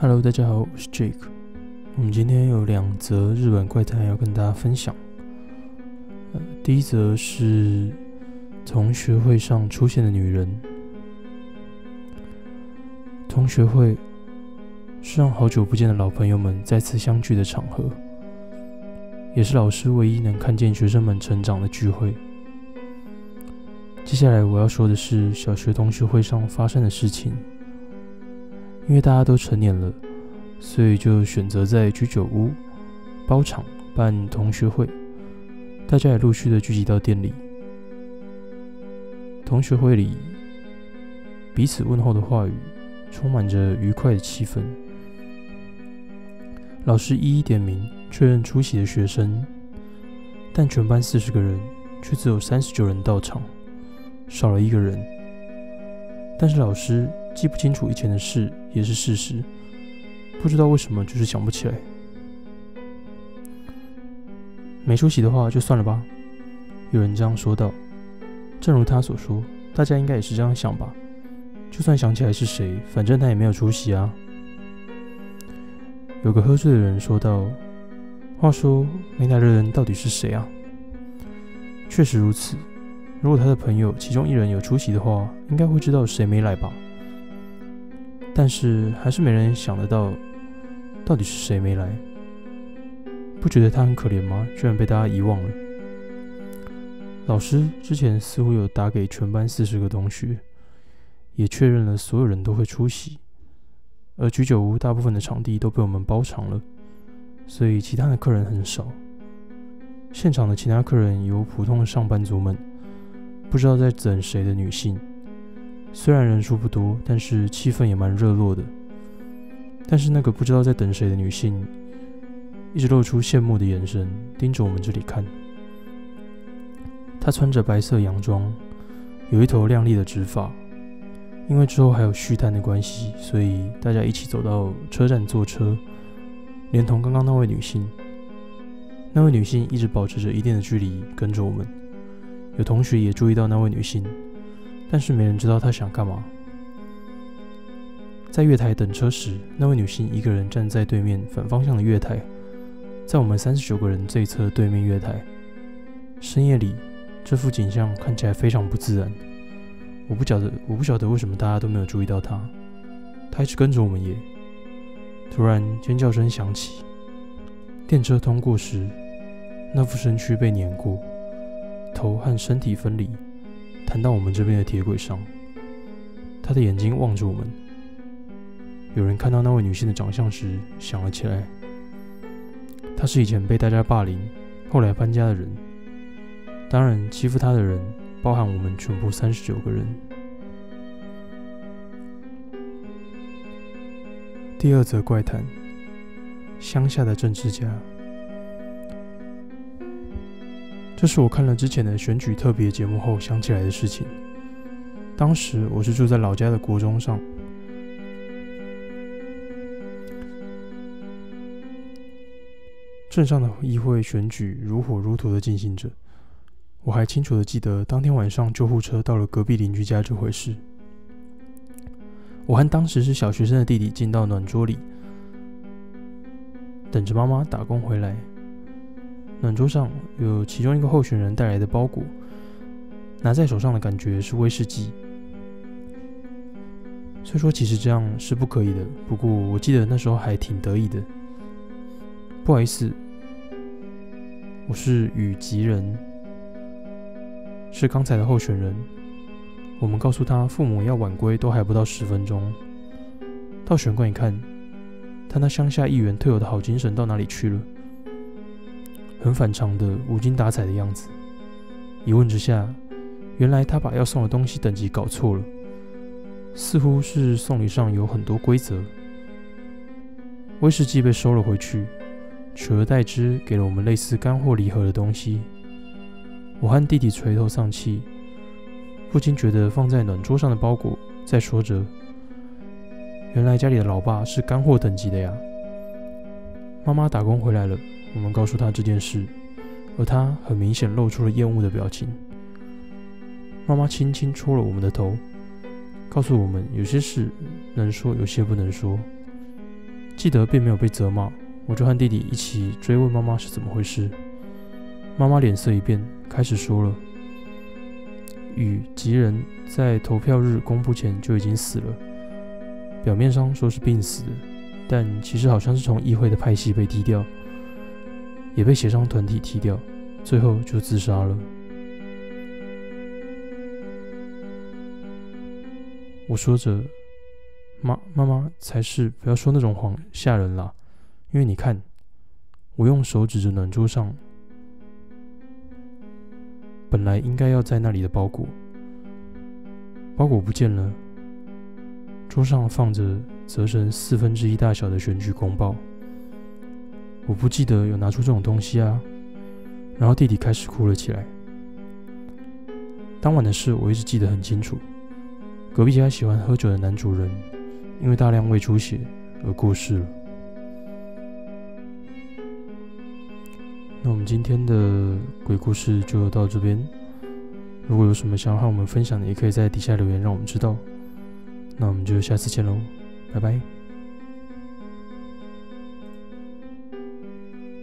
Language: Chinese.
Hello，大家好，我是 Jake。我们今天有两则日本怪谈要跟大家分享。呃，第一则是同学会上出现的女人。同学会是让好久不见的老朋友们再次相聚的场合，也是老师唯一能看见学生们成长的聚会。接下来我要说的是小学同学会上发生的事情。因为大家都成年了，所以就选择在居酒屋包场办同学会。大家也陆续的聚集到店里。同学会里彼此问候的话语，充满着愉快的气氛。老师一一点名确认出席的学生，但全班四十个人却只有三十九人到场，少了一个人。但是老师。记不清楚以前的事也是事实，不知道为什么就是想不起来。没出席的话就算了吧，有人这样说道。正如他所说，大家应该也是这样想吧。就算想起来是谁，反正他也没有出席啊。有个喝醉的人说道：“话说没来的人到底是谁啊？”确实如此，如果他的朋友其中一人有出席的话，应该会知道谁没来吧。但是还是没人想得到，到底是谁没来？不觉得他很可怜吗？居然被大家遗忘了。老师之前似乎有打给全班四十个同学，也确认了所有人都会出席。而居酒屋大部分的场地都被我们包场了，所以其他的客人很少。现场的其他客人有普通的上班族们，不知道在等谁的女性。虽然人数不多，但是气氛也蛮热络的。但是那个不知道在等谁的女性，一直露出羡慕的眼神，盯着我们这里看。她穿着白色洋装，有一头亮丽的直发。因为之后还有续摊的关系，所以大家一起走到车站坐车，连同刚刚那位女性。那位女性一直保持着一定的距离跟着我们。有同学也注意到那位女性。但是没人知道他想干嘛。在月台等车时，那位女性一个人站在对面反方向的月台，在我们三十九个人这一侧对面月台。深夜里，这幅景象看起来非常不自然。我不晓得，我不晓得为什么大家都没有注意到她。她一直跟着我们耶。突然，尖叫声响起。电车通过时，那副身躯被碾过，头和身体分离。弹到我们这边的铁轨上，他的眼睛望着我们。有人看到那位女性的长相时，想了起来。她是以前被大家霸凌，后来搬家的人。当然，欺负她的人包含我们全部三十九个人。第二则怪谈：乡下的政治家。这是我看了之前的选举特别节目后想起来的事情。当时我是住在老家的国中上，镇上的议会选举如火如荼的进行着。我还清楚的记得当天晚上救护车到了隔壁邻居家这回事。我和当时是小学生的弟弟进到暖桌里，等着妈妈打工回来。暖桌上有其中一个候选人带来的包裹，拿在手上的感觉是威士忌。虽说其实这样是不可以的，不过我记得那时候还挺得意的。不好意思，我是雨吉人，是刚才的候选人。我们告诉他，父母要晚归都还不到十分钟。到玄关一看，他那乡下议员特有的好精神到哪里去了？很反常的无精打采的样子。一问之下，原来他把要送的东西等级搞错了，似乎是送礼上有很多规则。威士忌被收了回去，取而代之给了我们类似干货礼盒的东西。我和弟弟垂头丧气，不禁觉得放在暖桌上的包裹在说着：“原来家里的老爸是干货等级的呀。”妈妈打工回来了。我们告诉他这件事，而他很明显露出了厌恶的表情。妈妈轻轻戳了我们的头，告诉我们有些事能说，有些不能说。记得并没有被责骂，我就和弟弟一起追问妈妈是怎么回事。妈妈脸色一变，开始说了：“与吉人在投票日公布前就已经死了，表面上说是病死，但其实好像是从议会的派系被踢掉，也被协商团体踢掉，最后就自杀了。”我说着。妈，妈妈才是不要说那种谎吓人啦，因为你看，我用手指着暖桌上本来应该要在那里的包裹，包裹不见了，桌上放着折成四分之一大小的选举公报，我不记得有拿出这种东西啊。然后弟弟开始哭了起来。当晚的事我一直记得很清楚，隔壁家喜欢喝酒的男主人。因为大量胃出血而过世了。那我们今天的鬼故事就到这边。如果有什么想要和我们分享的，也可以在底下留言让我们知道。那我们就下次见喽，拜拜。